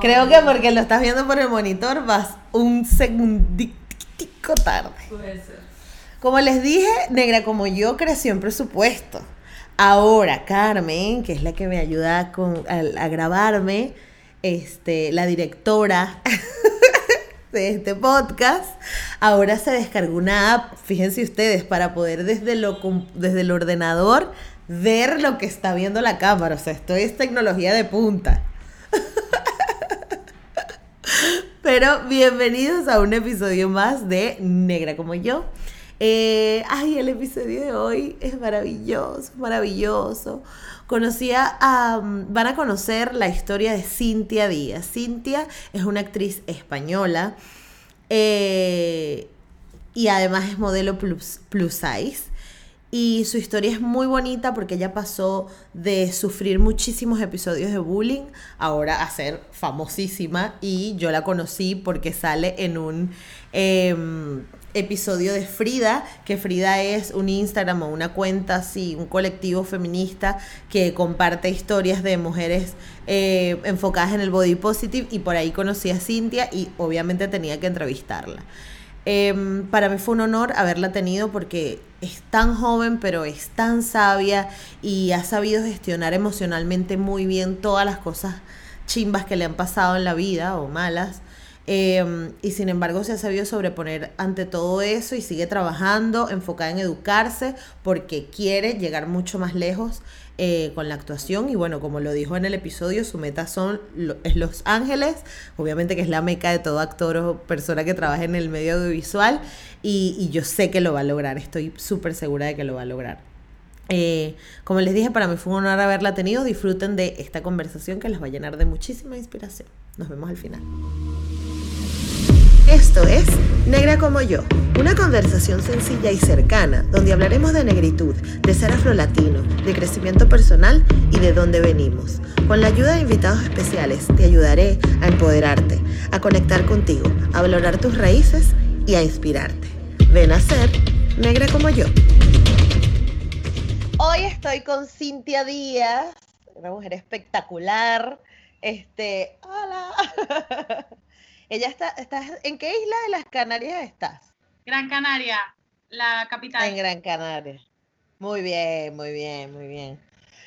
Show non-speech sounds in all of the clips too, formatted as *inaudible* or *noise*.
Creo que porque lo estás viendo por el monitor vas un segunditico tarde. Puede ser. Como les dije, Negra como yo creció en presupuesto. Ahora Carmen, que es la que me ayuda con, a, a grabarme, este, la directora *laughs* de este podcast, ahora se descargó una app, fíjense ustedes, para poder desde, lo, desde el ordenador ver lo que está viendo la cámara. O sea, esto es tecnología de punta. *laughs* Pero bienvenidos a un episodio más de Negra como yo. Eh, ay, el episodio de hoy es maravilloso, maravilloso. Conocí a, a- van a conocer la historia de Cintia Díaz. Cintia es una actriz española eh, y además es modelo plus, plus size. Y su historia es muy bonita porque ella pasó de sufrir muchísimos episodios de bullying ahora a ser famosísima. Y yo la conocí porque sale en un em, episodio de Frida, que Frida es un Instagram o una cuenta así, un colectivo feminista que comparte historias de mujeres eh, enfocadas en el body positive. Y por ahí conocí a Cintia y obviamente tenía que entrevistarla. Em, para mí fue un honor haberla tenido porque es tan joven, pero es tan sabia y ha sabido gestionar emocionalmente muy bien todas las cosas chimbas que le han pasado en la vida o malas. Em, y sin embargo se ha sabido sobreponer ante todo eso y sigue trabajando, enfocada en educarse porque quiere llegar mucho más lejos eh, con la actuación. Y bueno, como lo dijo en el episodio, su meta son es Los Ángeles, obviamente que es la meca de todo actor o persona que trabaja en el medio audiovisual. Y, y yo sé que lo va a lograr, estoy súper segura de que lo va a lograr. Eh, como les dije, para mí fue un honor haberla tenido. Disfruten de esta conversación que les va a llenar de muchísima inspiración. Nos vemos al final. Esto es Negra como yo, una conversación sencilla y cercana donde hablaremos de negritud, de ser afrolatino, de crecimiento personal y de dónde venimos. Con la ayuda de invitados especiales te ayudaré a empoderarte, a conectar contigo, a valorar tus raíces y a inspirarte. Ven a ser negra como yo. Hoy estoy con Cintia Díaz, una mujer espectacular. Este, hola. *laughs* Ella está, ¿estás en qué isla de las Canarias estás? Gran Canaria, la capital. En Gran Canaria. Muy bien, muy bien, muy bien.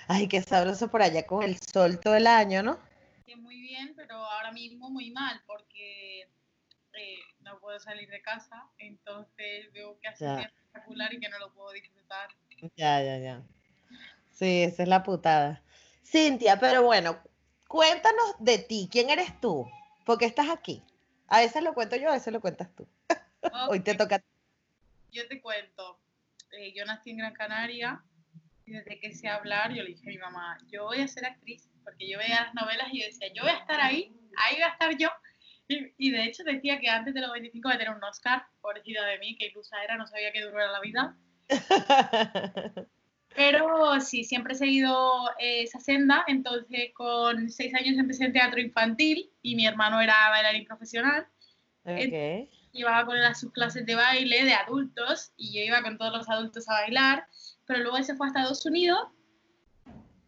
Ay, qué sabroso por allá con el sol todo el año, ¿no? Que muy bien, pero ahora mismo muy mal porque eh, no puedo salir de casa, entonces veo que hace Ya. espectacular y que no lo puedo disfrutar. Ya, ya, ya. Sí, esa es la putada. Cintia, pero bueno, cuéntanos de ti. ¿Quién eres tú? ¿Por qué estás aquí? A veces lo cuento yo, a veces lo cuentas tú. *laughs* Hoy te toca. Yo te cuento, eh, yo nací en Gran Canaria y desde que sé hablar yo le dije a mi mamá, yo voy a ser actriz, porque yo veía las novelas y yo decía, yo voy a estar ahí, ahí voy a estar yo. Y, y de hecho decía que antes de los 25 voy a tener un Oscar, pobrecita de mí, que ilusa era, no sabía qué duro era la vida. *laughs* Pero sí, siempre he seguido eh, esa senda. Entonces, con seis años empecé en teatro infantil y mi hermano era bailarín profesional. Ok. Llevaba con él a sus clases de baile de adultos y yo iba con todos los adultos a bailar. Pero luego él se fue a Estados Unidos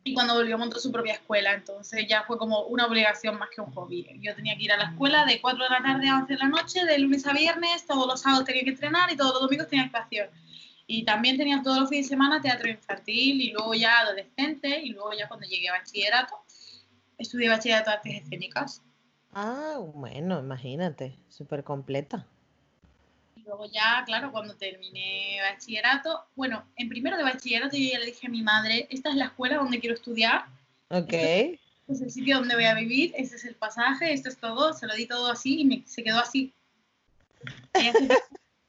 y cuando volvió montó su propia escuela. Entonces ya fue como una obligación más que un hobby. Yo tenía que ir a la escuela de 4 de la tarde a 11 de la noche, de lunes a viernes, todos los sábados tenía que entrenar y todos los domingos tenía actuación. Y también tenía todos los fines de semana teatro infantil y luego ya adolescente y luego ya cuando llegué a bachillerato, estudié bachillerato de artes escénicas. Ah, bueno, imagínate, súper completa. Y luego ya, claro, cuando terminé bachillerato, bueno, en primero de bachillerato yo ya le dije a mi madre, esta es la escuela donde quiero estudiar, Ok. este es el sitio donde voy a vivir, este es el pasaje, esto es todo, se lo di todo así y me, se quedó así.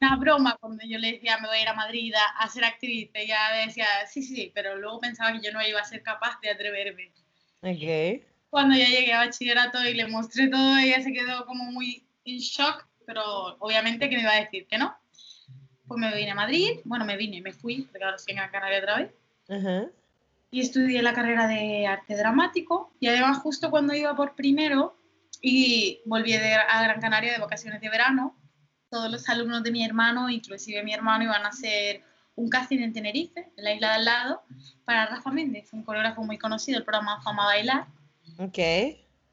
Una broma cuando yo le decía me voy a ir a Madrid a, a ser actriz, ella decía sí, sí, sí, pero luego pensaba que yo no iba a ser capaz de atreverme. Ok. Cuando ya llegué a bachillerato y le mostré todo, ella se quedó como muy en shock, pero obviamente que me iba a decir que no. Pues me vine a Madrid, bueno, me vine, me fui, porque ahora estoy en Gran Canaria otra vez, Ajá. y estudié la carrera de arte dramático, y además justo cuando iba por primero y volví a Gran Canaria de vacaciones de verano, todos los alumnos de mi hermano, inclusive mi hermano, iban a hacer un casting en Tenerife, en la isla de al lado, para Rafa Méndez, un coreógrafo muy conocido, el programa Fama Bailar. Ok.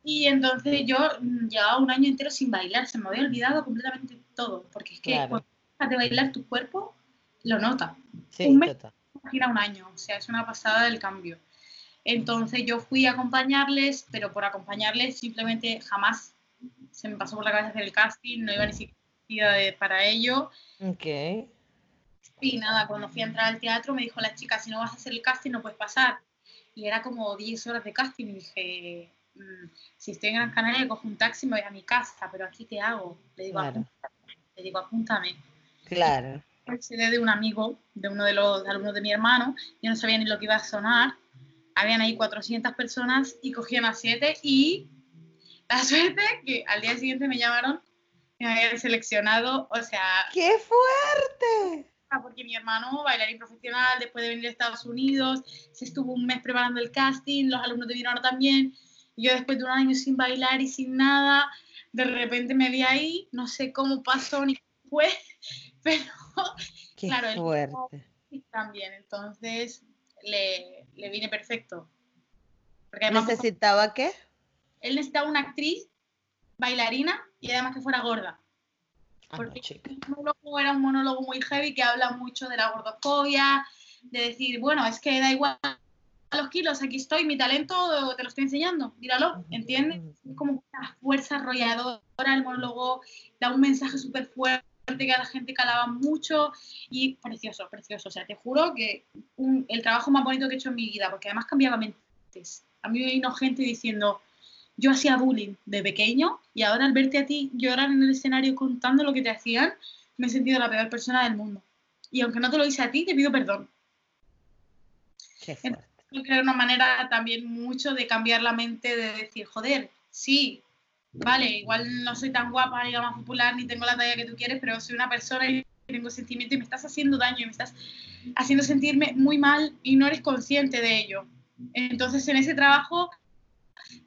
Y entonces yo mm, llevaba un año entero sin bailar, se me había olvidado completamente todo, porque es que Claro. cuando dejas de bailar tu cuerpo lo nota. Sí, Un mes. Imagina un año, o sea, es una pasada del cambio. Entonces yo fui a acompañarles, pero por acompañarles simplemente jamás se me pasó por la cabeza hacer el casting, no iba ni siquiera vestida de- para ello. Ok. Y nada, cuando fui a entrar al teatro me dijo la chica, si no vas a hacer el casting no puedes pasar. Y era como 10 horas de casting y dije, "Mm, si estoy en Gran Canaria cojo un taxi y me voy a mi casa, pero aquí te hago. Le digo, Claro. Le digo, apúntame. Claro. CD de un amigo, de uno de los alumnos de mi hermano, yo no sabía ni lo que iba a sonar, habían ahí 400 personas y cogían a 7 y la *laughs* suerte que al día siguiente me llamaron me habían seleccionado, o sea, ¡Qué fuerte! porque mi hermano, bailarín profesional, después de venir a Estados Unidos, se estuvo un mes preparando el casting, los alumnos de mi hermano también, y yo después de un año sin bailar y sin nada, de repente me vi ahí, no sé cómo pasó ni fue, *laughs* pero ¡Qué Claro, fuerte! También, entonces le, le vine perfecto. Porque ¿Necesitaba qué? él necesitaba una actriz, bailarina y además que fuera gorda. Ah, Porque chica. el monólogo era un monólogo muy heavy que habla mucho de la gordofobia, de decir, bueno, es que da igual los kilos, aquí estoy, mi talento te lo estoy enseñando, míralo, ¿entiendes? Es como una fuerza arrolladora el monólogo, da un mensaje súper fuerte que a la gente calaba mucho y precioso, precioso. O sea, te juro que un- el trabajo más bonito que he hecho en mi vida, porque además cambiaba mentes. A mí me vino gente diciendo, yo hacía bullying de pequeño y ahora al verte a ti llorar en el escenario contando lo que te hacían, me he sentido la peor persona del mundo. Y aunque no te lo hice a ti, te pido perdón. ¡Qué fuerte! Yo creo una manera también mucho de cambiar la mente, de decir, joder, sí, vale, igual no soy tan guapa ni la más popular, ni tengo la talla que tú quieres, pero soy una persona y tengo sentimiento y me estás haciendo daño y me estás haciendo sentirme muy mal y no eres consciente de ello. Entonces, en ese trabajo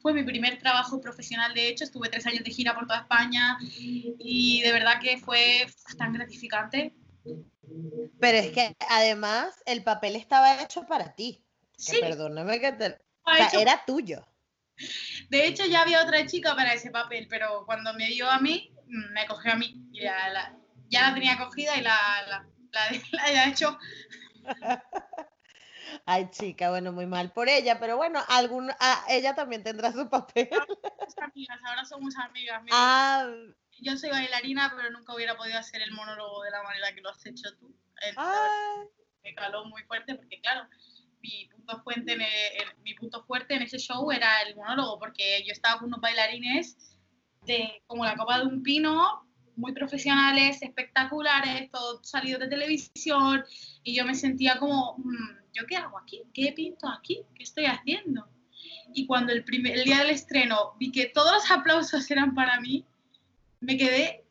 fue mi primer trabajo profesional, de hecho, estuve tres años de gira por toda España y de verdad que fue tan gratificante. Pero es que además el papel estaba hecho para ti. Que Sí, perdóname que te... O ha sea, hecho era tuyo. De hecho, ya había otra chica para ese papel, pero cuando me dio a mí, mm, me cogió a mí. Y ya la, ya la tenía cogida y la, la, la, *laughs* la había hecho. *laughs* Ay, chica, bueno, muy mal por ella, pero bueno, algún, ah, ella también tendrá su papel. Amigas, ahora somos amigas. Mira, Ah, Yo soy bailarina, pero nunca hubiera podido hacer el monólogo de la manera que lo has hecho tú. Entonces, ah, me caló muy fuerte porque, claro, mi punto, fuerte en en- mi punto fuerte en ese show era el monólogo, porque yo estaba con unos bailarines de, como la copa de un pino, muy profesionales, espectaculares, todo salido de televisión, y yo me sentía como, "Mm, ¿yo qué hago aquí? ¿Qué pinto aquí? ¿Qué estoy haciendo? Y cuando el, primer, el día del estreno vi que todos los aplausos eran para mí, me quedé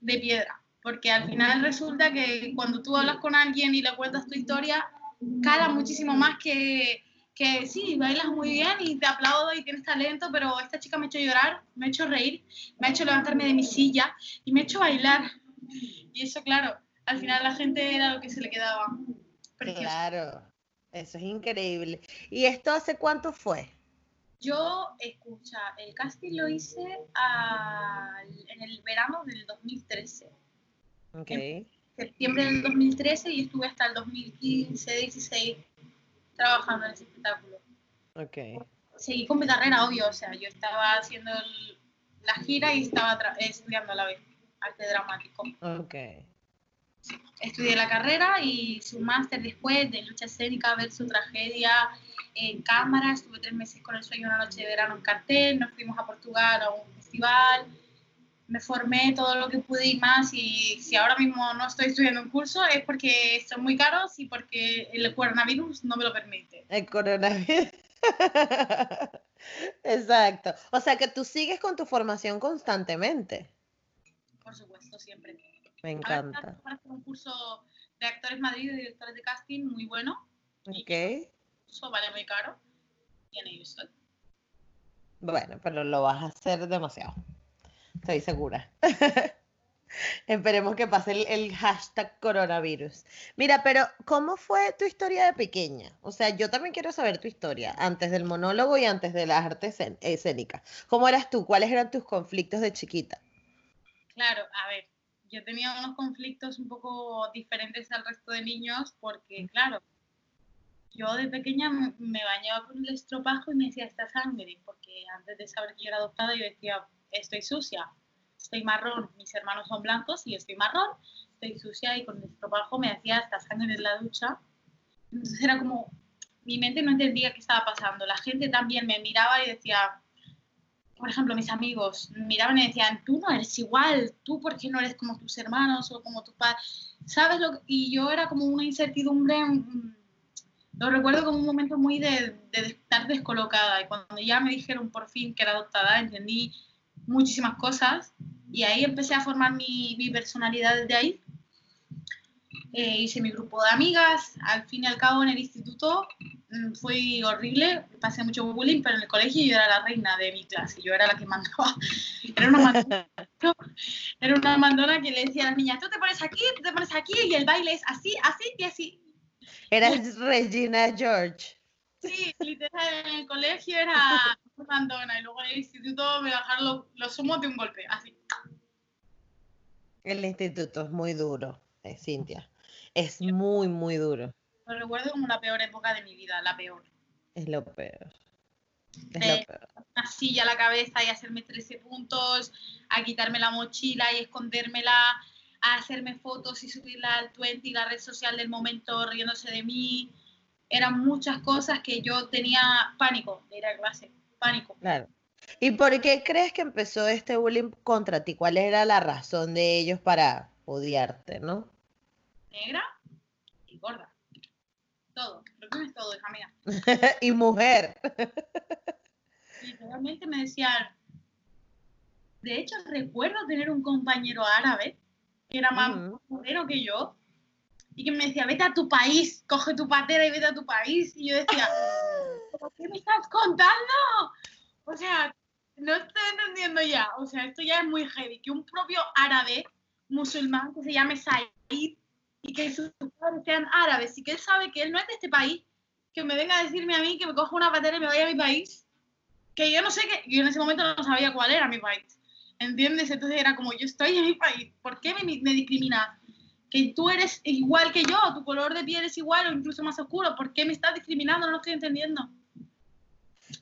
de piedra, porque al final resulta que cuando tú hablas con alguien y le cuentas tu historia, cala muchísimo más que, que sí, bailas muy bien y te aplaudo y tienes talento, pero esta chica me ha hecho llorar, me ha hecho reír, me ha hecho levantarme de mi silla y me ha hecho bailar. Y eso, claro, al final la gente era lo que se le quedaba. Precioso. claro, eso es increíble. ¿Y esto hace cuánto fue? Yo, escucha, el casting lo hice en el verano del 2013. Ok, septiembre del 2013 y estuve hasta el 2015-16 trabajando en ese espectáculo. ok. Seguí con mi carrera, obvio, o sea, yo estaba haciendo el- la gira y estaba tra- estudiando a la vez arte dramático. Ok. Estudié la carrera y un máster después de lucha escénica versus tragedia en cámara. Estuve tres meses con el sueño una noche de verano en cartel. Nos fuimos a Portugal a un festival. Me formé todo lo que pude y más. Y si ahora mismo no estoy estudiando un curso es porque son muy caros y porque el coronavirus no me lo permite. El coronavirus. *laughs* Exacto. O sea que tú sigues con tu formación constantemente. Por supuesto, siempre. Me Ahora encanta. hacer un curso de actores Madrid, de directores de casting, muy bueno. Ok. Eso vale muy caro. Estoy. Bueno, pero lo vas a hacer demasiado. Estoy segura. *laughs* Esperemos que pase el, el, hashtag coronavirus. Mira, pero ¿cómo fue tu historia de pequeña? O sea, yo también quiero saber tu historia, antes del monólogo y antes de las artes escénicas. ¿Cómo eras tú? ¿Cuáles eran tus conflictos de chiquita? Claro, a ver, yo tenía unos conflictos un poco diferentes al resto de niños porque, claro, yo de pequeña me bañaba con el estropajo y me decía esta sangre, porque antes de saber que yo era adoptada yo decía, estoy sucia, estoy marrón, mis hermanos son blancos y estoy marrón, estoy sucia y con el estropajo me hacía esta sangre en la ducha. Entonces era como, mi mente no entendía qué estaba pasando. La gente también me miraba y decía, por ejemplo, mis amigos miraban y decían, tú no eres igual, tú por qué no eres como tus hermanos o como tu padre, ¿sabes? Lo y yo era como una incertidumbre lo recuerdo como un momento muy de, de, estar descolocada y cuando ya me dijeron por fin que era adoptada entendí muchísimas cosas y ahí empecé a formar mi, mi personalidad desde ahí. Eh, hice mi grupo de amigas, al fin y al cabo en el instituto mmm, fue horrible, pasé mucho bullying, pero en el colegio yo era la reina de mi clase, yo era la que mandaba. *laughs* Era una mandona, *laughs* era una mandona que le decía a las niñas, tú te pones aquí, tú te pones aquí y el baile es así, así y así. Eras Regina George. Sí, literal, en el colegio era mandona y luego en el instituto me bajaron los, los humos de un golpe, así. El instituto es muy duro, eh, Cintia. Es muy, muy duro. Lo recuerdo como la peor época de mi vida, la peor. Es lo peor. Es eh, lo peor. Una silla a la cabeza y hacerme 13 puntos, a quitarme la mochila y escondérmela, a hacerme fotos y subirla al 20, la red social del momento, riéndose de mí. Eran muchas cosas que yo tenía pánico de ir a clase, pánico. Claro. ¿Y por qué crees que empezó este bullying contra ti? ¿Cuál era la razón de ellos para odiarte, no? Negra y gorda. Todo. Resumes todo, hija mía. *laughs* y mujer. Literalmente me decían. De hecho, recuerdo tener un compañero árabe que era más moreno que yo, y que me decía, vete a tu país, coge tu patera y vete a tu país. Y yo decía, *laughs* qué me estás contando? O sea, no estoy entendiendo ya. O sea, esto ya es muy heavy. Que un propio árabe musulmán que se llame Said y que sus padres sean árabes y que él sabe que él no es de este país, que me venga a decirme a mí que me coja una patera y me vaya a mi país. Que yo no sé que, yo en ese momento no sabía cuál era mi país. ¿Entiendes? Entonces era como, yo estoy en mi país, ¿por qué me, me discriminas? Que tú eres igual que yo, tu color de piel es igual o incluso más oscuro, ¿por qué me estás discriminando? No lo estoy entendiendo.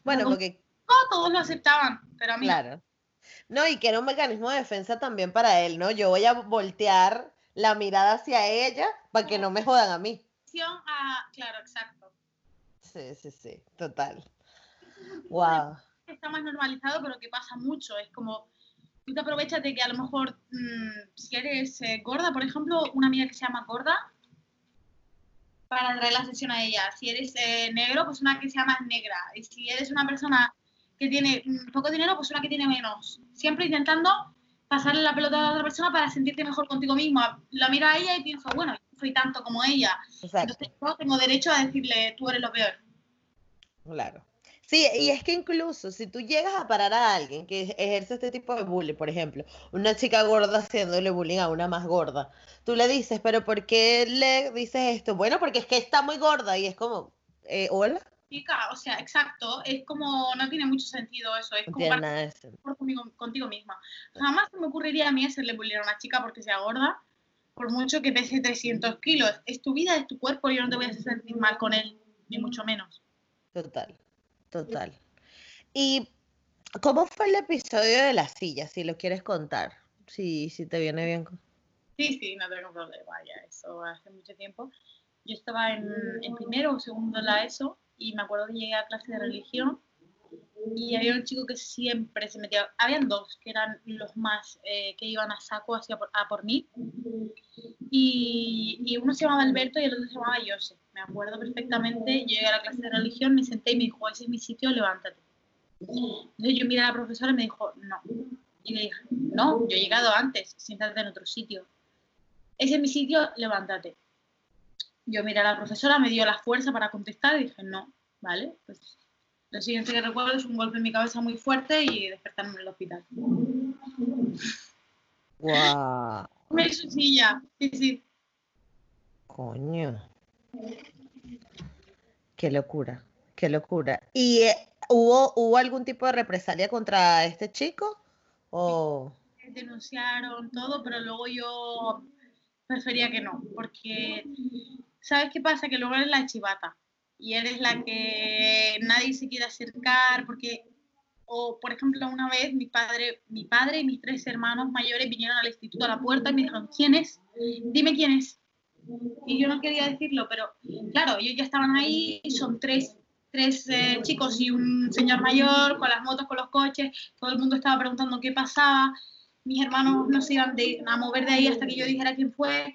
Bueno, porque... No, todos lo aceptaban, pero a mí... Claro. No, y que era un mecanismo de defensa también para él, ¿no? Yo voy a voltear la mirada hacia ella para que no me jodan a mí. A... Claro, exacto. Sí, sí, sí, total. Wow. Está más normalizado, pero que pasa mucho. Es como, tú te aprovechas de que a lo mejor mmm, si eres eh, gorda, por ejemplo, una amiga que se llama gorda, para traer la sesión a ella. Si eres eh, negro, pues una que se llama negra. Y si eres una persona que tiene mm, poco dinero, pues una que tiene menos. Siempre intentando pasarle la pelota a la otra persona para sentirte mejor contigo misma. La miro a ella y pienso, bueno, yo soy tanto como ella. Exacto. Entonces yo tengo derecho a decirle, tú eres lo peor. Claro. Sí, y es que incluso si tú llegas a parar a alguien que ejerce este tipo de bullying, por ejemplo, una chica gorda haciéndole bullying a una más gorda, tú le dices, pero ¿por qué le dices esto? Bueno, porque es que está muy gorda y es como, eh, hola. Chica, o sea, exacto, es como, no tiene mucho sentido eso, es como para, contigo, contigo, misma. Jamás me ocurriría a mí hacerle bullying a una chica porque sea gorda, por mucho que pese 300 kilos. Es tu vida, es tu cuerpo, yo no te voy a hacer sentir mal con él, ni mucho menos. Total. Total. ¿Y cómo fue el episodio de la silla? Si lo quieres contar, si, si te viene bien. Sí, sí, no tengo problema, ya, eso hace mucho tiempo. Yo estaba en, en primero o segundo la ESO y me acuerdo que llegué a clase de religión y había un chico que siempre se metía, habían dos que eran los más eh, que iban a saco hacia por, a por mí y, y, uno se llamaba Alberto y el otro se llamaba Jose. Me acuerdo perfectamente, llegué a la clase de religión, me senté y me dijo, ese es mi sitio, levántate. Entonces yo miré a la profesora y me dijo, no. Y le dije, no, yo he llegado antes, siéntate en otro sitio. Ese es mi sitio, levántate. Yo miré a la profesora, me dio la fuerza para contestar y dije, no, ¿vale? Pues lo siguiente que recuerdo es un golpe en mi cabeza muy fuerte y despertarme en el hospital. Guau. Me su silla. Sí, sí. Coño. Qué locura, qué locura. ¿Y eh, hubo, hubo algún tipo de represalia contra este chico? ¿O Denunciaron todo, pero luego yo prefería que no, porque ¿sabes qué pasa? Que luego eres la chivata y eres la que nadie se quiere acercar porque o por ejemplo una vez mi padre mi padre y mis tres hermanos mayores vinieron al instituto a la puerta y me dijeron quién es dime quién es y yo no quería decirlo pero claro ellos ya estaban ahí son tres tres eh, chicos y un señor mayor con las motos con los coches todo el mundo estaba preguntando qué pasaba mis hermanos no se iban de- a mover de ahí hasta que yo dijera quién fue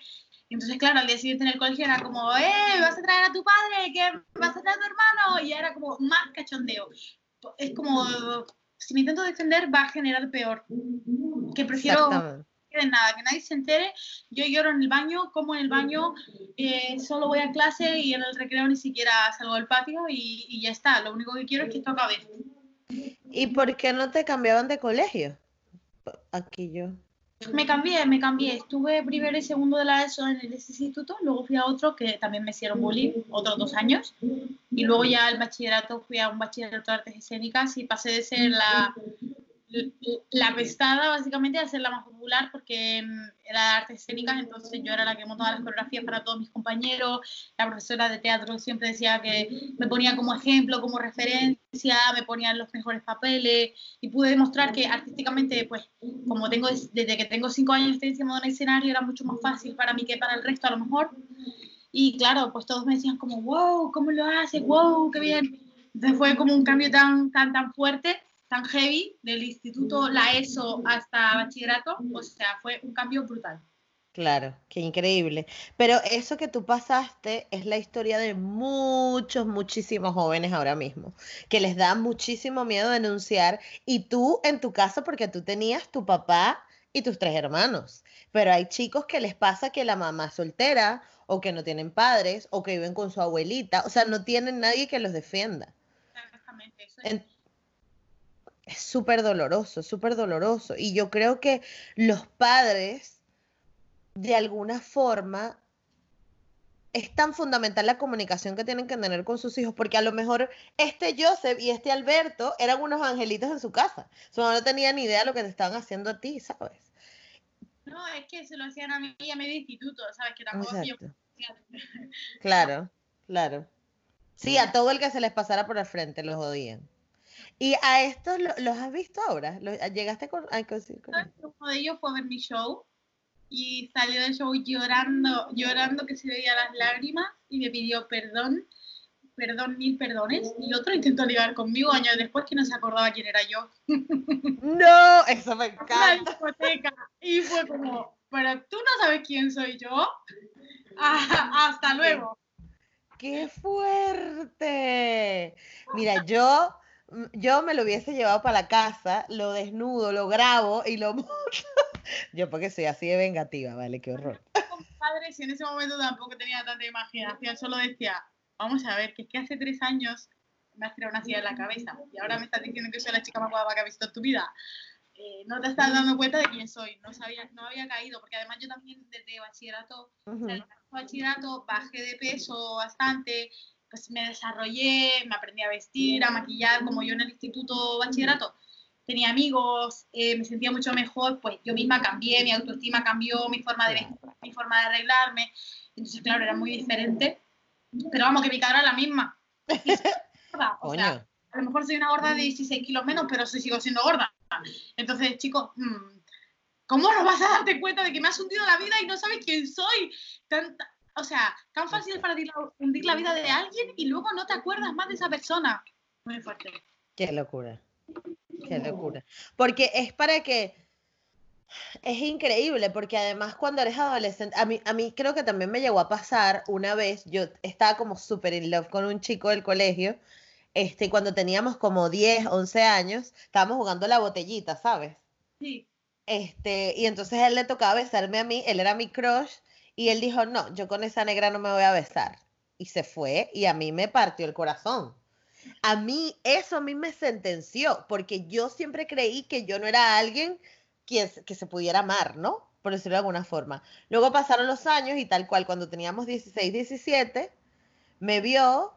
entonces, claro, al día siguiente en el colegio era como, ¡eh! ¿Vas a traer a tu padre? ¿Qué? ¿Vas a traer a tu hermano? Y era como más cachondeo. Es como, si me intento defender, va a generar peor. Que prefiero de nada, que nadie se entere. Yo lloro en el baño, como en el baño, eh, solo voy a clase y en el recreo ni siquiera salgo del patio y, y ya está. Lo único que quiero es que esto acabe. ¿Y por qué no te cambiaban de colegio? Aquí yo. Me cambié, me cambié. Estuve primero y segundo de la ESO en el instituto, luego fui a otro que también me hicieron bullying, otros dos años, y luego ya al bachillerato fui a un bachillerato de artes escénicas y pasé de ser la, la pestada básicamente a ser la más popular porque mm, era artes escénicas, entonces yo era la que montaba las coreografías para todos mis compañeros, la profesora de teatro siempre decía que me ponía como ejemplo, como referencia, me ponían los mejores papeles y pude demostrar que artísticamente, pues como tengo des- desde que tengo cinco años estoy encima de un escenario, era mucho más fácil para mí que para el resto a lo mejor. Y claro, pues todos me decían como, wow, ¿cómo lo haces? Wow, qué bien. Entonces fue como un cambio tan, tan, tan fuerte, tan heavy, del instituto, la ESO hasta bachillerato. O sea, fue un cambio brutal. Claro, qué increíble. Pero eso que tú pasaste es la historia de muchos, muchísimos jóvenes ahora mismo, que les da muchísimo miedo denunciar. Y tú, en tu caso, porque tú tenías tu papá y tus tres hermanos. Pero hay chicos que les pasa que la mamá es soltera, o que no tienen padres, o que viven con su abuelita. O sea, no tienen nadie que los defienda. Exactamente. Eso es- En- es súper doloroso, súper doloroso. Y yo creo que los padres, de alguna forma, es tan fundamental la comunicación que tienen que tener con sus hijos, porque a lo mejor este Joseph y este Alberto eran unos angelitos en su casa. Su mamá no tenía ni idea de lo que te estaban haciendo a ti, ¿sabes? No, es que se lo hacían a mí y a medio instituto, ¿sabes? Que tampoco yo... Claro, claro. Sí, a todo el que se les pasara por el frente los odian. ¿Y a estos lo- los has visto ahora? ¿Los- ¿Llegaste con, a coincidir con ellos? Uno de ellos fue a ver mi show y salió del show llorando, llorando que se veía las lágrimas y me pidió perdón, perdón, mil perdones. Y otro intentó ligar conmigo años después que no se acordaba quién era yo. *laughs* No, eso me encanta. discoteca. Y fue como, pero tú no sabes quién soy yo. Ah, hasta luego. ¡Qué fuerte! Mira, yo, yo me lo hubiese llevado para la casa, lo desnudo, lo grabo y lo *laughs* monto. Yo porque soy así de vengativa, ¿vale? Qué horror. Padres y en ese momento tampoco tenía tanta imaginación, solo decía, vamos a ver, que es que hace tres años me has tirado una silla en la cabeza y ahora me estás diciendo que soy la chica más guapa que has visto en tu vida. Eh, no te estás dando cuenta de quién soy, no sabía, no había caído, porque además yo también desde bachillerato, Ujú. desde bachillerato bajé de peso bastante, pues me desarrollé, me aprendí a vestir, a maquillar, como yo en el instituto bachillerato tenía amigos, eh, me sentía mucho mejor, pues yo misma cambié, mi autoestima cambió, mi forma de vestir, mi forma de arreglarme, entonces claro, era muy diferente, pero vamos, que mi cara era la misma. Soy *laughs* o sea, a lo mejor soy una gorda de 16 kilos menos, pero sí sigo siendo gorda. Entonces, chicos, mm, ¿cómo no vas a darte cuenta de que me has hundido la vida y no sabes quién soy? Tan- ta- o sea, tan fácil para ti la- hundir la vida de alguien y luego no te acuerdas más de esa persona. Muy fuerte. Qué locura. Qué locura. Porque es para que. Es increíble, porque además cuando eres adolescente, a mí, a mí creo que también me llegó a pasar una vez, yo estaba como súper in love con un chico del colegio, este, cuando teníamos como 10, 11 años, estábamos jugando la botellita, ¿sabes? Sí. Este, y entonces él le tocaba besarme a mí, él era mi crush, y él dijo, no, yo con esa negra no me voy a besar. Y se fue, y a mí me partió el corazón. A mí, eso a mí me sentenció, porque yo siempre creí que yo no era alguien que, que se pudiera amar, ¿no? Por decirlo de alguna forma. Luego pasaron los años y tal cual, cuando teníamos 16, 17, me vio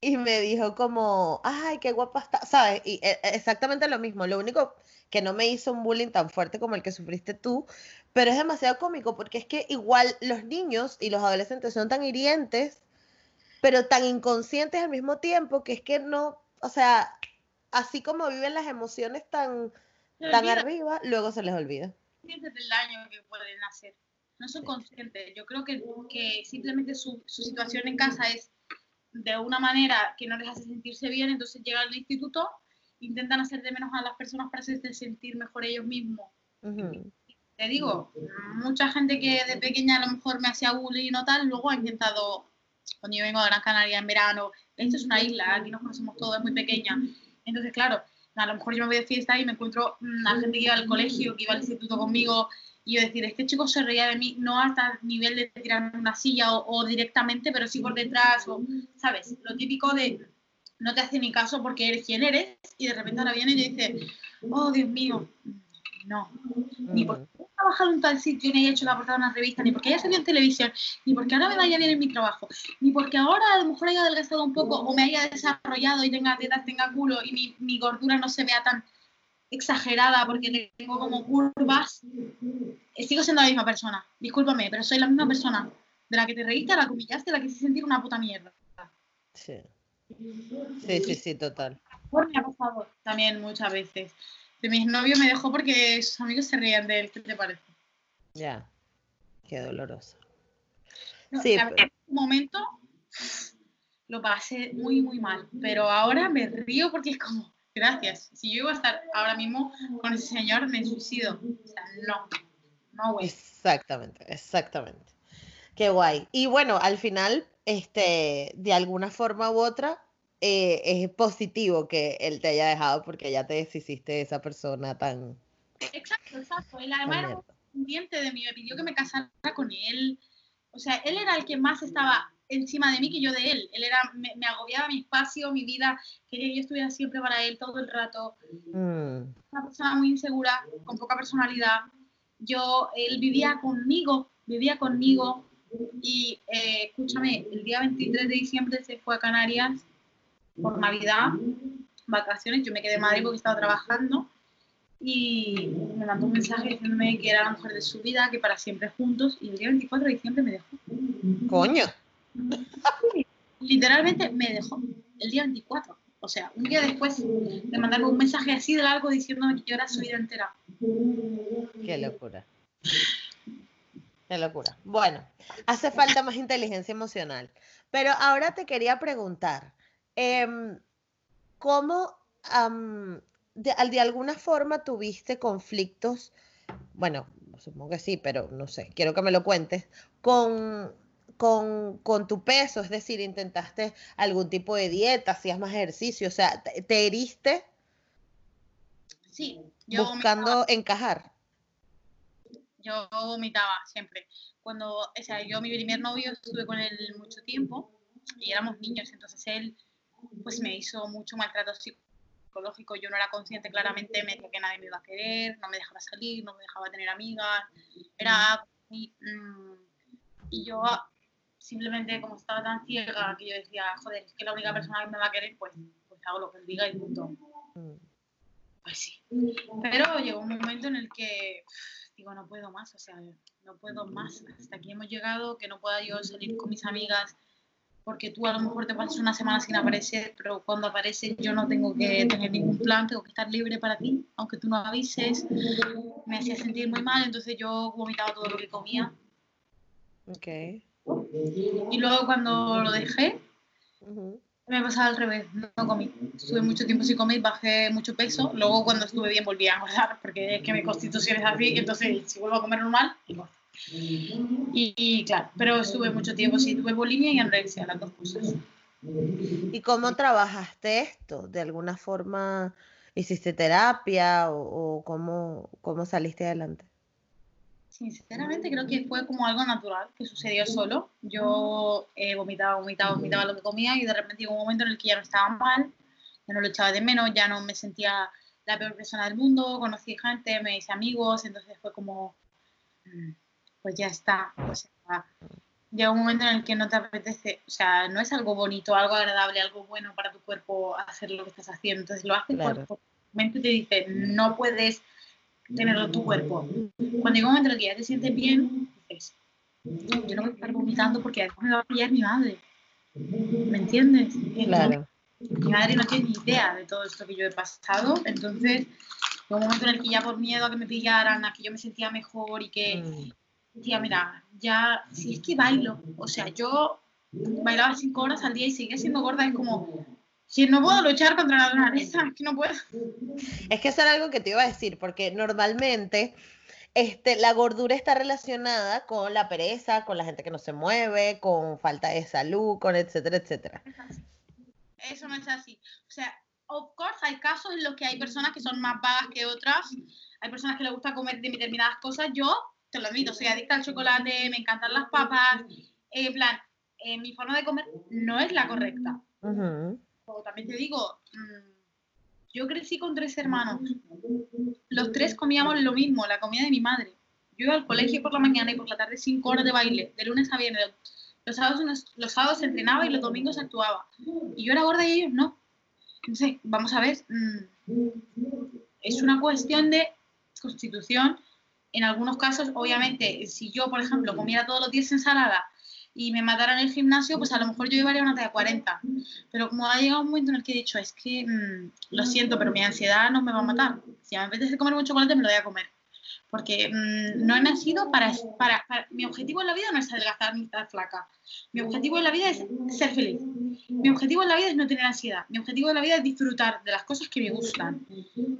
y me dijo como, ay, qué guapa está, ¿sabes? Y e, e, exactamente lo mismo, lo único que no me hizo un bullying tan fuerte como el que sufriste tú, pero es demasiado cómico porque es que igual los niños y los adolescentes son tan hirientes, pero tan inconscientes al mismo tiempo que es que no, o sea, así como viven las emociones tan, tan arriba, luego se les olvida. Del daño que pueden hacer. No son conscientes. Yo creo que, que simplemente su, su situación en casa es de una manera que no les hace sentirse bien, entonces llegan al instituto, intentan hacer de menos a las personas para hacerse sentir mejor ellos mismos. Te digo, mucha gente que de pequeña a lo mejor me hacía bullying o tal, luego ha intentado, cuando yo vengo a Gran Canaria en verano, esto es una isla, aquí nos conocemos todos, es muy pequeña. Entonces, claro, a lo mejor yo me voy de fiesta y me encuentro a gente que iba al colegio, que iba al instituto conmigo, y yo decir, este chico se reía de mí, no hasta el nivel de tirarme una silla o, directamente, pero sí por detrás, o, ¿sabes? Lo típico de no te hace ni caso porque eres quien eres, y de repente ahora viene y dice, oh Dios mío, no, ni porque he trabajado en tal sitio ni he hecho la portada de una revista, ni porque haya salido en televisión, ni porque ahora me vaya bien en mi trabajo, ni porque ahora a lo mejor haya adelgazado un poco o me haya desarrollado y tenga tetas, tenga culo y mi, mi gordura no se vea tan exagerada porque tengo como curvas, eh, sigo siendo la misma persona. Discúlpame, pero soy la misma persona de la que te reíste, la que humillaste, la que se sentir una puta mierda. Sí. Sí, sí, sí, total. también muchas veces. De mis novios me dejó porque sus amigos se reían de él. ¿Qué te parece? Ya. Qué doloroso. sí, En un momento lo pasé muy, muy mal. Pero ahora me río porque es como, gracias. Si yo iba a estar ahora mismo con ese señor, me suicido. O sea, no, no, güey. Exactamente, exactamente. Qué guay. Y bueno, al final, este, de alguna forma u otra, eh, es positivo que él te haya dejado porque ya te deshiciste de esa persona tan... Exacto, exacto. Él además era un diente de mí, me pidió que me casara con él. O sea, él era el que más estaba encima de mí que yo de él. Él era, me, agobiaba mi espacio, mi vida, quería que yo estuviera siempre para él todo el rato. Mm. Una persona muy insegura, con poca personalidad. Yo, él vivía conmigo, vivía conmigo. Y eh, escúchame, el día 23 de diciembre se fue a Canarias por Navidad, vacaciones. Yo me quedé en Madrid porque estaba trabajando. Y me mandó un mensaje diciéndome que era la mujer de su vida, que para siempre juntos. Y el día 24 de diciembre me dejó. Coño. Literalmente me dejó el día 24. O sea, un día después de mandarme un mensaje así de largo diciéndome que yo era su vida entera. Qué locura. Qué locura. Bueno, hace falta más inteligencia emocional. Pero ahora te quería preguntar, em, ¿cómo de, de, alguna forma tuviste conflictos? Bueno, supongo que sí, pero no sé, quiero que me lo cuentes, con con, con, tu peso, es decir, intentaste algún tipo de dieta, hacías más ejercicio, o sea, te, heriste sí, buscando encajar. Yo vomitaba siempre. Cuando, o sea, yo mi primer novio estuve con él mucho tiempo y éramos niños, entonces él pues me hizo mucho maltrato psicológico, yo no era consciente claramente, me decía que nadie me iba a querer, no me dejaba salir, no me dejaba tener amigas, era muy, mm, y yo simplemente como estaba tan ciega que yo decía, joder, es que la única persona que me va a querer, pues, pues hago lo que él diga y punto. Mm. Pues sí. Pero llegó un momento en el que digo, no puedo más, o sea, no puedo más. Hasta aquí hemos llegado, que no pueda yo salir con mis amigas porque tú a lo mejor te pasas una semana sin aparecer, pero cuando apareces yo no tengo que tener ningún plan, tengo que estar libre para ti, aunque tú no avises. Me hacía sentir muy mal, entonces yo vomitaba todo lo que comía. Ok. Y luego cuando lo dejé, me pasaba al revés, no comí. Estuve mucho tiempo sin comer, bajé mucho peso. Luego cuando estuve bien volví a engordar, porque es que mi constitución es así, entonces si vuelvo a comer normal, Y, y, claro, pero estuve mucho tiempo, sí, tuve bulimia y anorexia, las dos cosas. ¿Y cómo trabajaste esto? ¿De alguna forma hiciste terapia o, o cómo, cómo saliste adelante? Sinceramente creo que fue como algo natural que sucedió solo. Yo eh, vomitaba, vomitaba, vomitaba lo que comía y de repente llegó un momento en el que ya no estaba mal, ya no lo echaba de menos, ya no me sentía la peor persona del mundo, conocí gente, me hice amigos, entonces fue como, mm, pues ya está. O sea, llega un momento en el que no te apetece, o sea, no es algo bonito, algo agradable, algo bueno para tu cuerpo hacer lo que estás haciendo. Entonces lo haces Claro. porque tu mente te dice, no puedes tenerlo en tu cuerpo. Cuando llega un momento en que ya te sientes bien, dices, yo no voy a estar vomitando porque después me va a pillar mi madre. ¿Me entiendes? Y Claro. mi madre no tiene ni idea de todo esto que yo he pasado, entonces llegó un momento en el que ya por miedo a que me pillaran, a que yo me sentía mejor y que Mm, decía, mira, ya, si es que bailo, o sea, yo bailaba cinco horas al día y seguía siendo gorda, es como, si no puedo luchar contra la naturaleza, es que no puedo. Es que eso era algo que te iba a decir, porque normalmente este, la gordura está relacionada con la pereza, con la gente que no se mueve, con falta de salud, con etcétera, etcétera. Eso no es así. O sea, of course, hay casos en los que hay personas que son más vagas que otras, hay personas que les gusta comer determinadas cosas. Yo, te lo admito, soy adicta al chocolate, me encantan las papas. En plan, eh, mi forma de comer no es la correcta. Ujú, También te digo, mm, yo crecí con tres hermanos. Los tres comíamos lo mismo, la comida de mi madre. Yo iba al colegio por la mañana y por la tarde cinco horas de baile, de lunes a viernes. Los sábados, los sábados entrenaba y los domingos actuaba. Y yo era gorda y ellos no. Entonces, vamos a ver, mm, es una cuestión de constitución. En algunos casos, obviamente, si yo, por ejemplo, comiera todos los días ensalada y me mataran el gimnasio, pues a lo mejor yo llevaría una talla 40. Pero como ha llegado un momento en el que he dicho, es que mm, lo siento, pero mi ansiedad no me va a matar. Si me apetece comer un chocolate, me lo voy a comer. Porque mm, no he nacido para, para, para- Mi objetivo en la vida no es adelgazar ni estar flaca. Mi objetivo en la vida es ser feliz. Mi objetivo en la vida es no tener ansiedad. Mi objetivo en la vida es disfrutar de las cosas que me gustan.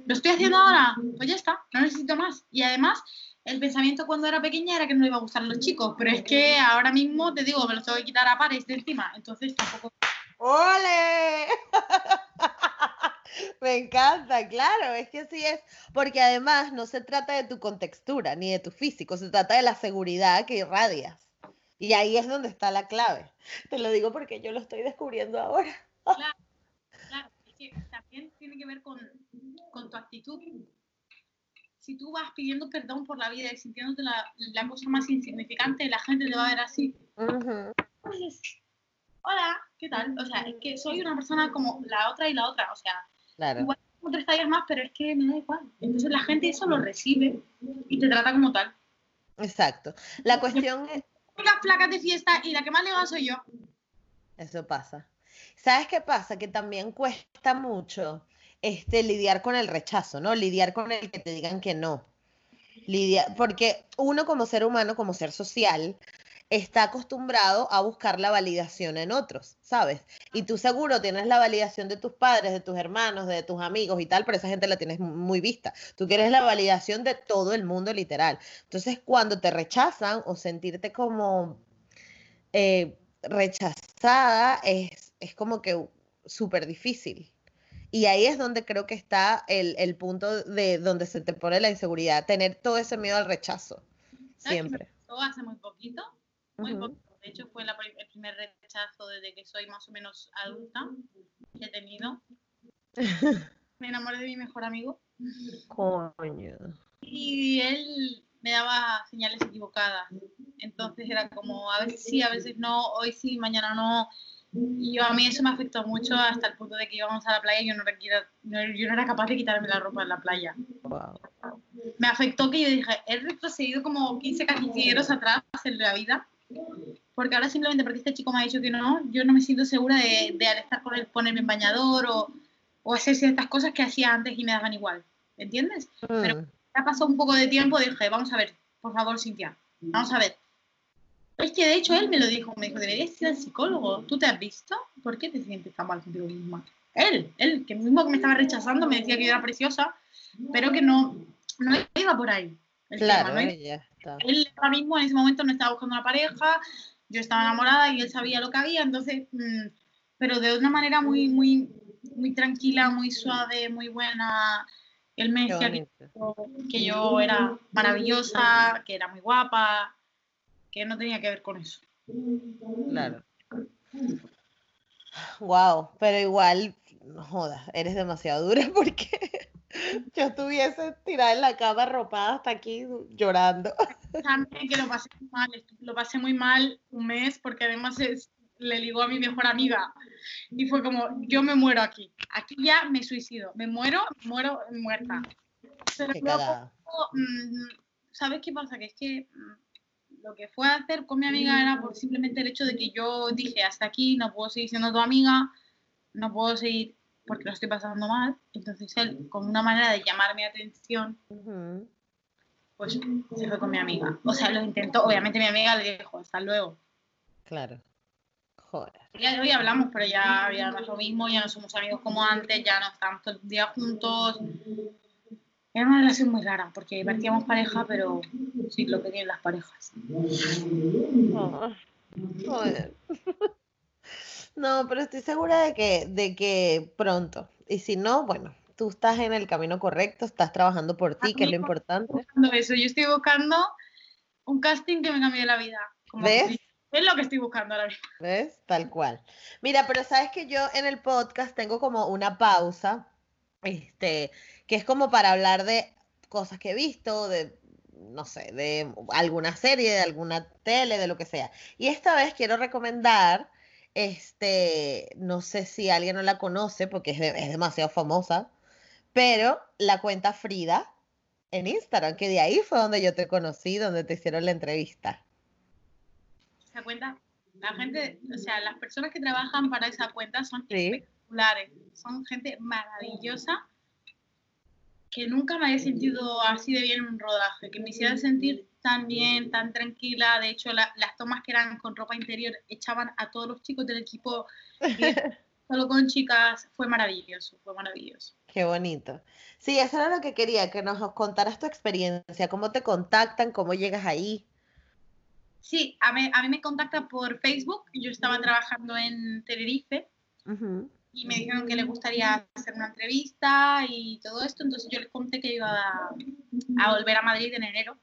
¿Lo estoy haciendo ahora? Pues ya está, no necesito más. Y además, el pensamiento cuando era pequeña era que no le iba a gustar a los chicos, pero es que ahora mismo te digo, me los tengo que quitar a pares de encima. Entonces tampoco ¡Ole! *laughs* Me encanta, claro, es que así es, porque además no se trata de tu contextura ni de tu físico, se trata de la seguridad que irradias. Y ahí es donde está la clave. Te lo digo porque yo lo estoy descubriendo ahora. Claro, es que también tiene que ver con, con tu actitud. Si tú vas pidiendo perdón por la vida y sintiéndote la, la cosa más insignificante, la gente te va a ver así. Ujú, Entonces, hola, ¿qué tal? O sea, es que soy una persona como la otra y la otra. O sea, Claro, igual tengo tres tallas más, pero es que me da igual. Entonces la gente eso lo recibe y te trata como tal. exacto. La cuestión es, Las flacas de fiesta y la que más le va soy yo. Eso pasa. ¿Sabes qué pasa? Que también cuesta mucho este, lidiar con el rechazo, ¿no? Lidiar con el que te digan que no. Lidiar, porque uno como ser humano, como ser social, está acostumbrado a buscar la validación en otros, ¿sabes? Y tú seguro tienes la validación de tus padres, de tus hermanos, de tus amigos y tal, pero esa gente la tienes muy vista. Tú quieres la validación de todo el mundo, literal. Entonces, cuando te rechazan o sentirte como eh, rechazada, es, es como que súper difícil. Y ahí es donde creo que está el, el punto de donde se te pone la inseguridad, tener todo ese miedo al rechazo, ¿Sabes qué siempre. pasó hace muy poquito? Muy Ujú. poquito. De hecho, fue la el primer rechazo desde que soy más o menos adulta que he tenido. *laughs* Me enamoré de mi mejor amigo Coño. y él me daba señales equivocadas. Entonces era como, a veces sí, a veces no, hoy sí, mañana no. Y yo, a mí eso me afectó mucho hasta el punto de que íbamos a la playa y yo no, era, no- yo no era capaz de quitarme la ropa en la playa. Wow. me afectó que yo dije, he retrocedido como 15 casilleros atrás en la vida, porque ahora simplemente porque este chico me ha dicho que no, yo no me siento segura de, de al estar con él ponerme en bañador o, o hacer ciertas cosas que hacía antes y me daban igual, ¿entiendes? Pero Mm, ya pasó un poco de tiempo, dije, vamos a ver, por favor, Cintia, vamos a ver. Es que de hecho él me lo dijo, me dijo, deberías ir al psicólogo, ¿tú te has visto? ¿Por qué te sientes tan mal contigo misma? Él, él, que mismo que me estaba rechazando, me decía que yo era preciosa, pero que no, no iba por ahí. el tema, claro, ¿no? eh, ya está. Él ahora mismo en ese momento no estaba buscando una pareja, yo estaba enamorada y él sabía lo que había, entonces, mm, pero de una manera muy, muy, muy tranquila, muy suave, muy buena. Él me decía que, que yo era maravillosa, que era muy guapa, que no tenía que ver con eso. Claro. Wow, pero igual, no jodas, eres demasiado dura *laughs* porque Yo estuviese tirada en la cama arropada hasta aquí llorando. *laughs* También que lo pasé muy mal, lo pasé muy mal un mes porque además es, le ligó a mi mejor amiga y fue como, yo me muero aquí, aquí ya me suicido, me muero, muero muerta. Pero luego, mm, ¿sabes qué pasa? Que es que mm, lo que fue a hacer con mi amiga era por simplemente el hecho de que yo dije, hasta aquí, no puedo seguir siendo tu amiga, no puedo seguir porque lo estoy pasando mal. Entonces él, con una manera de llamar mi atención, pues se fue con mi amiga. O sea, lo intentó. Obviamente mi amiga le dijo, hasta luego. Claro. Joder. Ya hoy hablamos, pero ya, ya no es lo mismo, ya no somos amigos como antes, ya no estamos todo el día juntos. Era una relación muy rara, porque parecíamos pareja, pero sí, lo que tienen las parejas. joder. *laughs* No, pero estoy segura de que, de que pronto. Y si no, bueno, tú estás en el camino correcto, estás trabajando por ti, que es lo importante. Eso, yo estoy buscando un casting que me cambie la vida. ¿Ves? Es lo que estoy buscando ahora mismo. ¿Ves? Tal cual. Mira, pero sabes que yo en el podcast tengo como una pausa, este, que es como para hablar de cosas que he visto, de, no sé, de alguna serie, de alguna tele, de lo que sea. Y esta vez quiero recomendar este, no sé si alguien no la conoce porque es, demasiado famosa, pero la cuenta Frida en Instagram, que de ahí fue donde yo te conocí, donde te hicieron la entrevista. Esa cuenta, la gente, o sea, las personas que trabajan para esa cuenta son espectaculares, son gente maravillosa que nunca me había sentido así de bien en un rodaje, que me hiciera sentir tan bien, tan tranquila. De hecho, las tomas que eran con ropa interior echaban a todos los chicos del equipo *laughs* solo con chicas. Fue maravilloso, fue maravilloso. Qué bonito. Sí, eso era lo que quería, que nos contaras tu experiencia, cómo te contactan, cómo llegas ahí. Sí, a mí, a mí me contacta por Facebook. Yo estaba trabajando en Tenerife y me dijeron que le gustaría hacer una entrevista y todo esto. Entonces yo les conté que iba a, a volver a Madrid en enero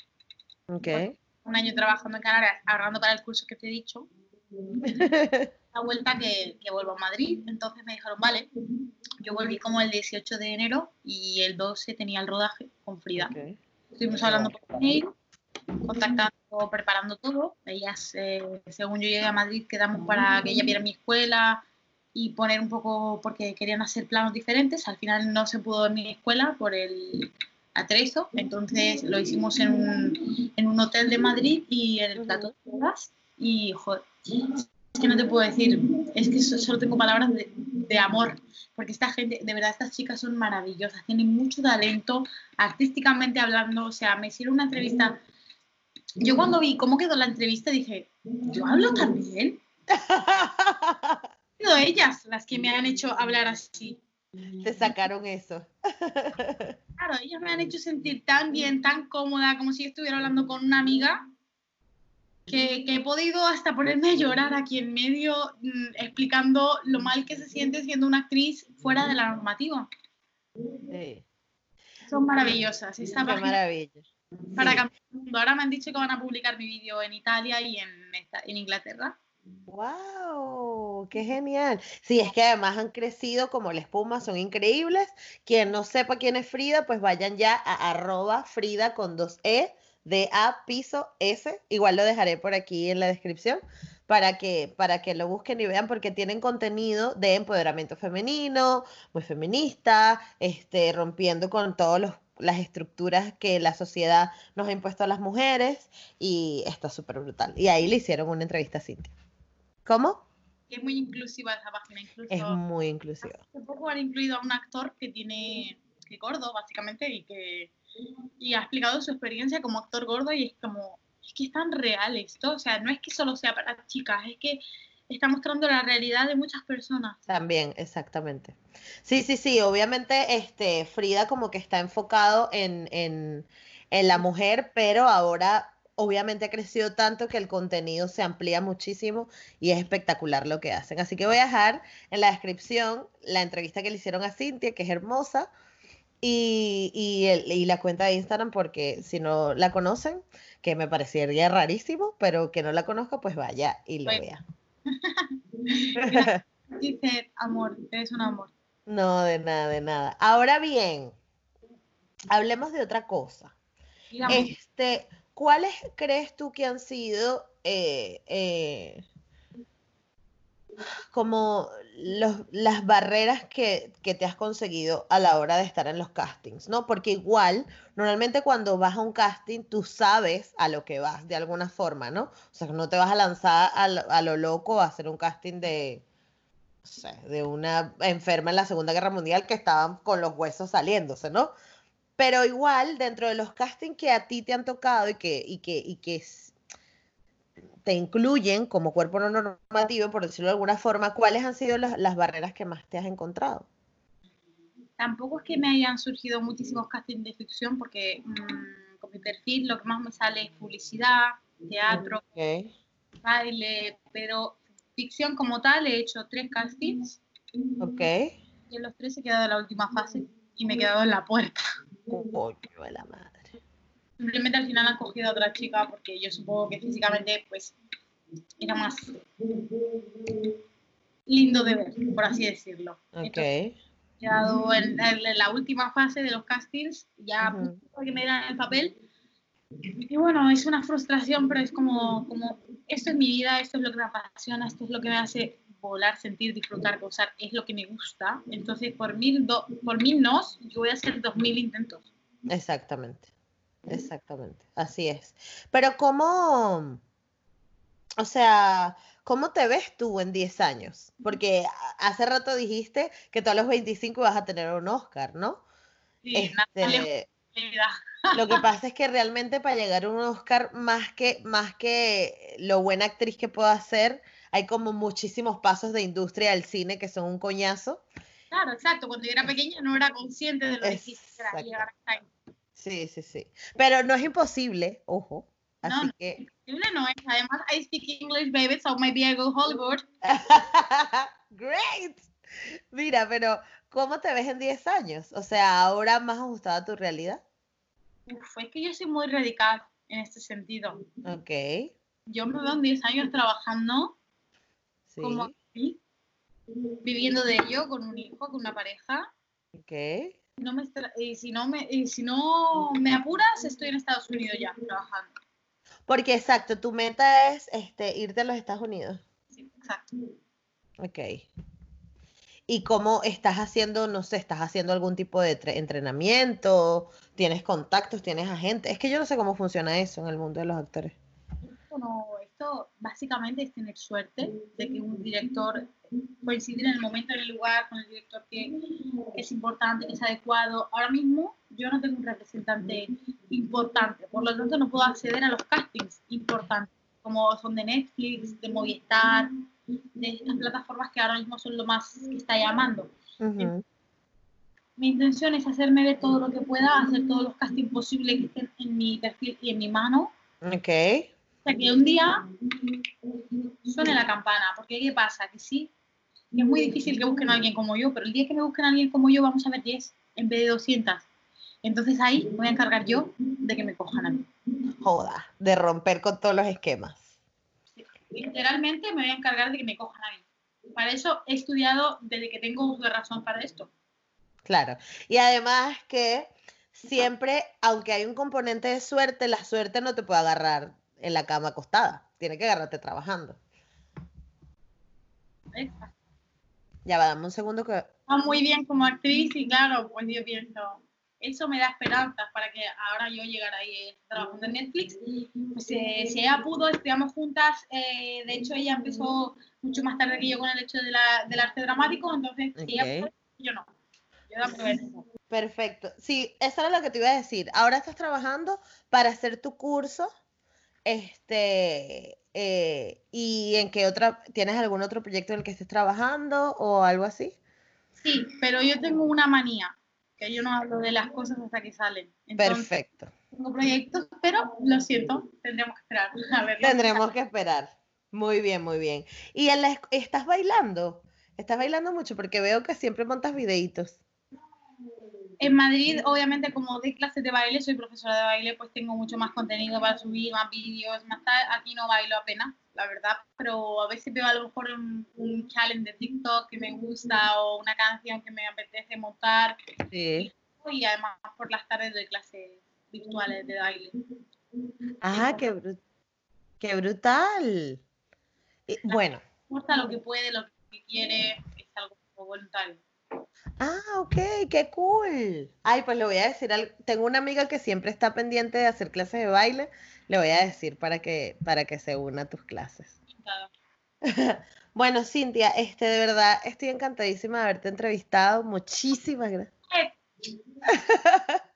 Okay. Un año trabajando en Canarias, ahorrando para el curso que te he dicho. *laughs* La vuelta que, que, vuelvo a Madrid. Entonces me dijeron, vale, yo volví como el 18 de enero y el 12 tenía el rodaje con Frida. Estuvimos hablando por mail, contactando, preparando todo. Ellas, eh, según yo llegué a Madrid, quedamos para que ella viera mi escuela y poner un poco, porque querían hacer planos diferentes. Al final no se pudo en mi escuela por el a Treso, entonces lo hicimos en un, en un hotel de Madrid y en el plato de bodas y joder, es que no te puedo decir, es que solo tengo palabras de, amor, porque esta gente, de verdad, estas chicas son maravillosas, tienen mucho talento, artísticamente hablando, o sea, me hicieron una entrevista, yo cuando vi cómo quedó la entrevista dije, yo hablo también. *laughs* sido ellas las que me han hecho hablar así. Te sacaron eso. *laughs* Claro, ellos me han hecho sentir tan bien, tan cómoda, como si estuviera hablando con una amiga, que, he podido hasta ponerme a llorar aquí en medio mm, explicando lo mal que se siente siendo una actriz fuera de la normativa. Son maravillosas. Esta Qué maravilla. Para cambiar el mundo. Ahora me han dicho que van a publicar mi vídeo en Italia y en, en Inglaterra. ¡Wow! ¡Qué genial! Sí, es que además han crecido como la espuma, son increíbles. Quien no sepa quién es Frida, pues vayan ya a arroba Frida con dos E, de A piso S. Igual lo dejaré por aquí en la descripción para que, para que lo busquen y vean porque tienen contenido de empoderamiento femenino, muy feminista, este, rompiendo con todas las estructuras que la sociedad nos ha impuesto a las mujeres y está súper brutal. Y ahí le hicieron una entrevista a Cintia. ¿Cómo? Es muy inclusiva esa página. Incluso es muy inclusiva. Hace poco han incluido a un actor que tiene, que gordo básicamente, y que y ha explicado su experiencia como actor gordo y es como, es que es tan real esto, o sea, no es que solo sea para chicas, es que está mostrando la realidad de muchas personas. También, exactamente. Sí, sí, sí, obviamente este, Frida como que está enfocado en, en, en la mujer, pero ahora obviamente ha crecido tanto que el contenido se amplía muchísimo y es espectacular lo que hacen. Así que voy a dejar en la descripción la entrevista que le hicieron a Cintia, que es hermosa, y, y, la cuenta de Instagram, porque si no la conocen, que me parecería rarísimo, pero que no la conozca, pues vaya y lo vea. *laughs* *laughs* Dice, amor, eres un amor. No, de nada, de nada. Ahora bien, hablemos de otra cosa. Este, ¿cuáles crees tú que han sido eh, eh, como las barreras que, te has conseguido a la hora de estar en los castings, ¿no? Porque igual, normalmente cuando vas a un casting, tú sabes a lo que vas, de alguna forma, ¿no? O sea, no te vas a lanzar a lo, loco a hacer un casting de, de una enferma en la Segunda Guerra Mundial que estaban con los huesos saliéndose, ¿no? Pero igual, dentro de los castings que a ti te han tocado y que, y que, y que te incluyen como cuerpo no normativo, por decirlo de alguna forma, ¿cuáles han sido las, barreras que más te has encontrado? Tampoco es que me hayan surgido muchísimos castings de ficción, porque mm, con mi perfil lo que más me sale es publicidad, teatro, baile, pero ficción como tal he hecho tres castings. Ok. Y en los tres he quedado en la última fase y me he quedado en la puerta. Uy, la madre. Simplemente al final han cogido a otra chica porque yo supongo que físicamente pues era más lindo de ver, por así decirlo. Ok. quedado en, la última fase de los castings, ya uh que me dieran el papel. Y bueno, es una frustración, pero es como, como, esto es mi vida, esto es lo que me apasiona, esto es lo que me hace volar, sentir, disfrutar, gozar, es lo que me gusta. Entonces, por mil, por mil nos, yo voy a hacer dos mil intentos. Exactamente. Exactamente, así es. Pero ¿cómo, o sea, cómo te ves tú en 10 años? Porque hace rato dijiste que tú a los 25 vas a tener un Oscar, ¿no? Sí, este, lo que pasa es que realmente para llegar a un Oscar, más que, más que lo buena actriz que puedo hacer, hay como muchísimos pasos de industria del cine que son un coñazo. Claro, exacto. Cuando yo era pequeña no era consciente de lo difícil que era llegar a Sí, sí, sí. Pero no es imposible, ojo. Así no, que... imposible no es. Además, I speak English, baby, so maybe I go Hollywood. *laughs* Great. Mira, pero ¿cómo te ves en 10 años? O sea, ahora más ajustada a tu realidad. Uf, es que yo soy muy radical en este sentido. Ok. Yo me veo en 10 años trabajando sí. como así, viviendo de ello, con un hijo, con una pareja. Ok no me y si no me y si no me apuras estoy en Estados Unidos ya trabajando porque exacto tu meta es este irte a los Estados Unidos sí exacto Ok. ¿Y cómo estás haciendo, no sé, estás haciendo algún tipo de entrenamiento? ¿Tienes contactos? ¿Tienes agentes? Es que yo no sé cómo funciona eso en el mundo de los actores. No, esto básicamente es tener suerte de que un director coincidir en el momento, en el lugar, con el director que, es importante, que es adecuado. Ahora mismo yo no tengo un representante importante, por lo tanto no puedo acceder a los castings importantes, como son de Netflix, de Movistar, de estas plataformas que ahora mismo son lo más que está llamando. Mi intención es hacerme ver todo lo que pueda, hacer todos los castings posibles que estén en mi perfil y en mi mano. Ok. Sea, que un día suene la campana, porque ¿qué pasa? Que sí, es muy difícil que busquen a alguien como yo, pero el día que me busquen a alguien como yo vamos a ver 10 en vez de 200. Entonces ahí voy a encargar yo de que me cojan a mí. Joda, de romper con todos los esquemas. literalmente me voy a encargar de que me cojan a mí. Para eso he estudiado desde que tengo uso de razón para esto. Claro. Y además que siempre, aunque hay un componente de suerte, la suerte no te puede agarrar en la cama acostada. Tiene que agarrarte trabajando. Ya va, dame un segundo que... Va muy bien como actriz y claro, pues yo pienso, eso me da esperanzas para que ahora yo llegara ahí eh, trabajando en Netflix. Pues eh, si ella pudo, estudiamos juntas. Eh, de hecho, ella empezó mucho más tarde que yo con el hecho de la, del arte dramático, entonces ella pudo, yo no. Yo Perfecto. Sí, eso era lo que te iba a decir. Ahora estás trabajando para hacer tu curso este, eh, ¿Y en qué otra, tienes algún otro proyecto en el que estés trabajando o algo así? Sí, pero yo tengo una manía, que yo no hablo de las cosas hasta que salen. Perfecto. Tengo proyectos, pero lo siento, tendremos que esperar. *laughs* tendremos que esperar. Muy bien, muy bien. ¿Y en estás bailando? ¿Estás bailando mucho? Porque veo que siempre montas videitos. En Madrid, obviamente, como doy clases de baile, soy profesora de baile, pues tengo mucho más contenido para subir, más vídeos, más tal. Aquí no bailo apenas, la verdad, pero a veces veo a lo mejor un, challenge de TikTok que me gusta o una canción que me apetece montar. Sí. y además por las tardes de clases virtuales de baile. Ah, qué, bru- qué brutal. Y, bueno, Gusta lo que puede, lo que quiere, es algo voluntario. Ah, ok, qué cool. Ay, pues le voy a decir algo. Tengo una amiga que siempre está pendiente de hacer clases de baile. Le voy a decir para que, para que se una a tus clases. *laughs* Bueno, Cintia, este, de verdad, estoy encantadísima de haberte entrevistado. Muchísimas gracias. *laughs*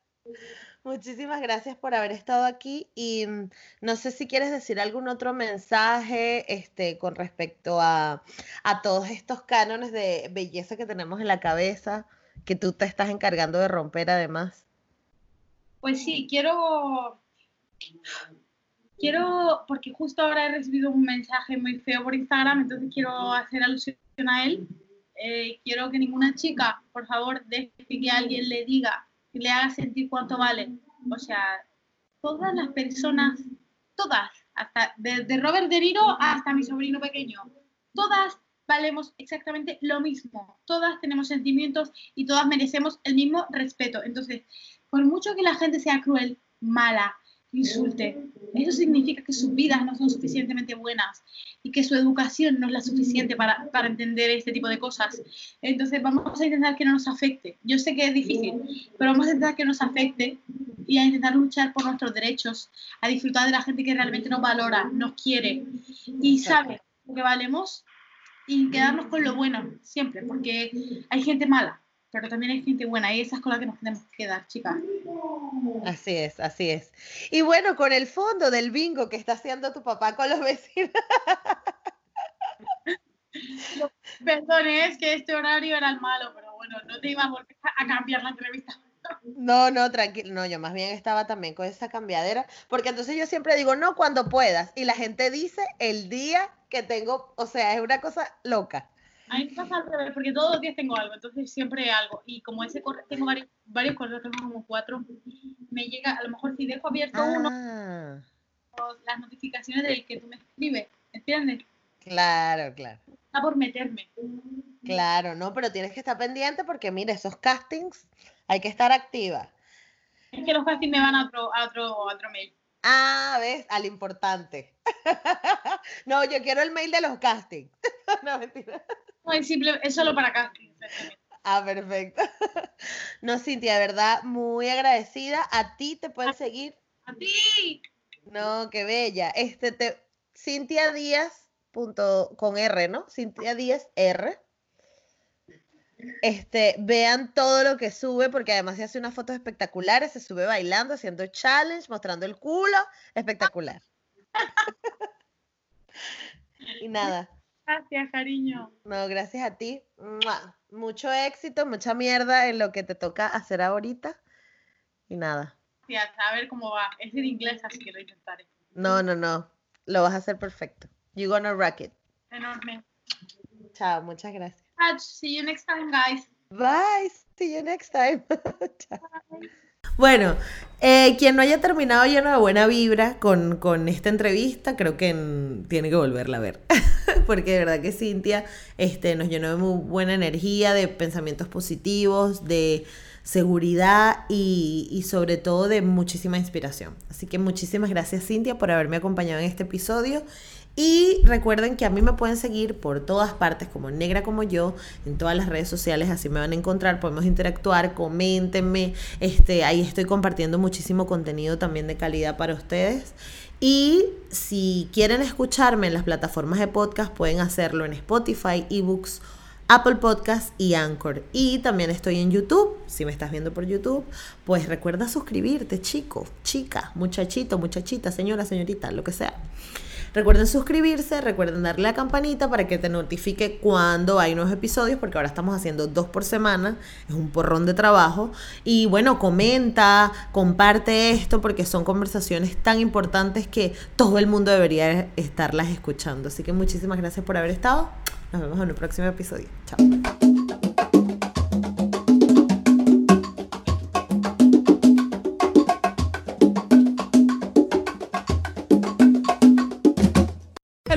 Muchísimas gracias por haber estado aquí y mm, no sé si quieres decir algún otro mensaje este, con respecto a, a todos estos cánones de belleza que tenemos en la cabeza, que tú te estás encargando de romper además. Pues sí, quiero. Quiero, porque justo ahora he recibido un mensaje muy feo por Instagram, entonces quiero hacer alusión a él. Eh, quiero que ninguna chica, por favor, deje que alguien le diga, que le haga sentir cuánto vale. O sea, todas las personas, todas, hasta desde Robert De Niro hasta mi sobrino pequeño, todas valemos exactamente lo mismo. Todas tenemos sentimientos y todas merecemos el mismo respeto. Entonces, por mucho que la gente sea cruel, mala, insulte, eso significa que sus vidas no son suficientemente buenas y que su educación no es la suficiente para, para entender este tipo de cosas. Entonces vamos a intentar que no nos afecte. Yo sé que es difícil, pero vamos a intentar que nos afecte y a intentar luchar por nuestros derechos, a disfrutar de la gente que realmente nos valora, nos quiere y sabe lo que valemos y quedarnos con lo bueno siempre, porque hay gente mala, pero también hay gente buena y esas con las que nos tenemos que quedar, chicas. Así es, así es. Y bueno, con el fondo del bingo que está haciendo tu papá con los vecinos. *laughs* Perdón, es que este horario era el malo, pero bueno, no te iba a volver a cambiar la entrevista. No, no, tranquilo. No, yo más bien estaba también con esa cambiadera, porque entonces yo siempre digo, no, cuando puedas. Y la gente dice el día que tengo, o sea, es una cosa loca. A mí me pasa al revés, porque todos los días tengo algo, entonces siempre algo. Y como ese correo, tengo varios, varios correos, tengo como cuatro, me llega, a lo mejor si dejo abierto uno, Ah, las notificaciones del que tú me escribes, ¿entiendes? claro, claro. Está por meterme. Claro, no, pero tienes que estar pendiente porque mira, esos castings hay que estar activa. Es que los castings me van a otro, a otro, a otro mail. Ah, ves, al importante. *laughs* No, yo quiero el mail de los castings. *laughs* No, mentira. No, es, simple, es solo para exactamente. Ah, perfecto. *laughs* No, Cintia, de verdad, muy agradecida. A ti te pueden seguir. ¡A ti! No, qué bella. Este te Cintia Díaz punto con R, ¿no? Cintia Díaz R. Este, vean todo lo que sube, porque además se hace unas fotos espectaculares, se sube bailando, haciendo challenge, mostrando el culo, espectacular. *laughs* Y nada, Gracias, cariño. no, gracias a ti. ¡Mua! Mucho éxito, mucha mierda en lo que te toca hacer ahorita. Y nada. Gracias, a ver cómo va. Es en inglés, así que lo intentaré. No, no, no. Lo vas a hacer perfecto. You gonna rock it. Enorme. Chao, muchas gracias. See you next time, guys. Bye. See you next time. *laughs* Chao. Bueno, eh, quien no haya terminado lleno de buena vibra con, con esta entrevista, creo que tiene que volverla a ver. *laughs* Porque de verdad que Cintia este, nos llenó de muy buena energía, de pensamientos positivos, de seguridad y, y sobre todo de muchísima inspiración. Así que muchísimas gracias Cintia por haberme acompañado en este episodio. Y recuerden que a mí me pueden seguir por todas partes como negra como yo, en todas las redes sociales, así me van a encontrar, podemos interactuar, coméntenme, este, ahí estoy compartiendo muchísimo contenido también de calidad para ustedes. Y si quieren escucharme en las plataformas de podcast, pueden hacerlo en Spotify, eBooks, Apple Podcast y Anchor. Y también estoy en YouTube. Si me estás viendo por YouTube, pues recuerda suscribirte, chico, chica, muchachito, muchachita, señora, señorita, lo que sea. Recuerden suscribirse, recuerden darle a la campanita para que te notifique cuando hay nuevos episodios, porque ahora estamos haciendo dos por semana, es un porrón de trabajo. Y bueno, comenta, comparte esto, porque son conversaciones tan importantes que todo el mundo debería estarlas escuchando. Así que muchísimas gracias por haber estado. Nos vemos en el próximo episodio. Chao.